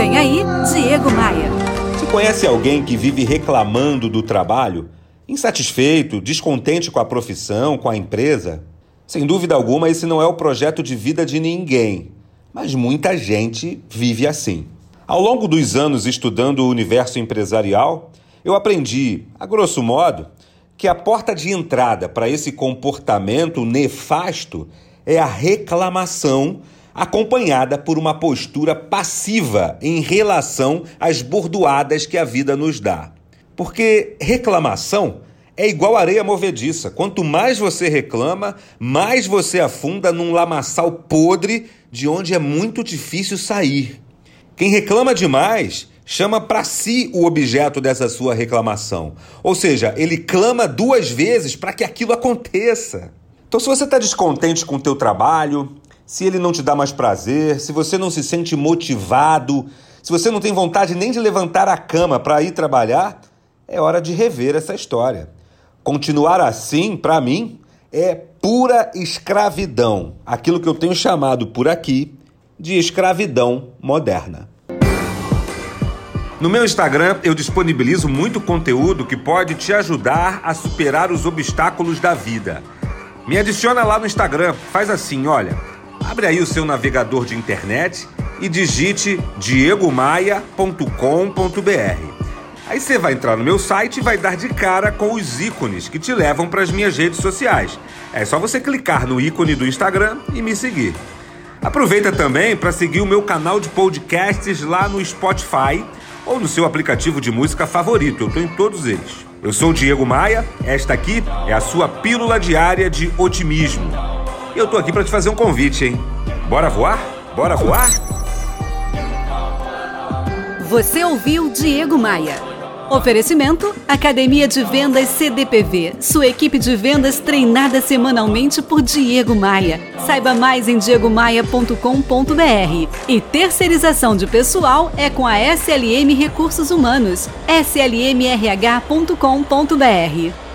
Vem aí, Diego Maia. Você conhece alguém que vive reclamando do trabalho? Insatisfeito, descontente com a profissão, com a empresa? Sem dúvida alguma, esse não é o projeto de vida de ninguém. Mas muita gente vive assim. Ao longo dos anos estudando o universo empresarial, eu aprendi, a grosso modo, que a porta de entrada para esse comportamento nefasto é a reclamação acompanhada por uma postura passiva em relação às bordoadas que a vida nos dá. Porque reclamação é igual areia movediça. Quanto mais você reclama, mais você afunda num lamaçal podre de onde é muito difícil sair. Quem reclama demais chama para si o objeto dessa sua reclamação. Ou seja, ele clama duas vezes para que aquilo aconteça. Então, se você está descontente com o teu trabalho, se ele não te dá mais prazer, se você não se sente motivado, se você não tem vontade nem de levantar a cama para ir trabalhar, é hora de rever essa história. Continuar assim, para mim, é pura escravidão, aquilo que eu tenho chamado por aqui de escravidão moderna. No meu Instagram, eu disponibilizo muito conteúdo que pode te ajudar a superar os obstáculos da vida. Me adiciona lá no Instagram, faz assim, olha. Abre aí o seu navegador de internet e digite diegomaia.com.br. Aí você vai entrar no meu site e vai dar de cara com os ícones que te levam para as minhas redes sociais. É só você clicar no ícone do Instagram e me seguir. Aproveita também para seguir o meu canal de podcasts lá no Spotify ou no seu aplicativo de música favorito. Eu estou em todos eles. Eu sou o Diego Maia, esta aqui é a sua pílula diária de otimismo. E eu tô aqui para te fazer um convite, hein? Bora voar? Bora voar? Você ouviu Diego Maia. Oferecimento: Academia de Vendas CDPV. Sua equipe de vendas treinada semanalmente por Diego Maia. Saiba mais em diegomaia.com.br. E terceirização de pessoal é com a SLM Recursos Humanos. slmrh.com.br.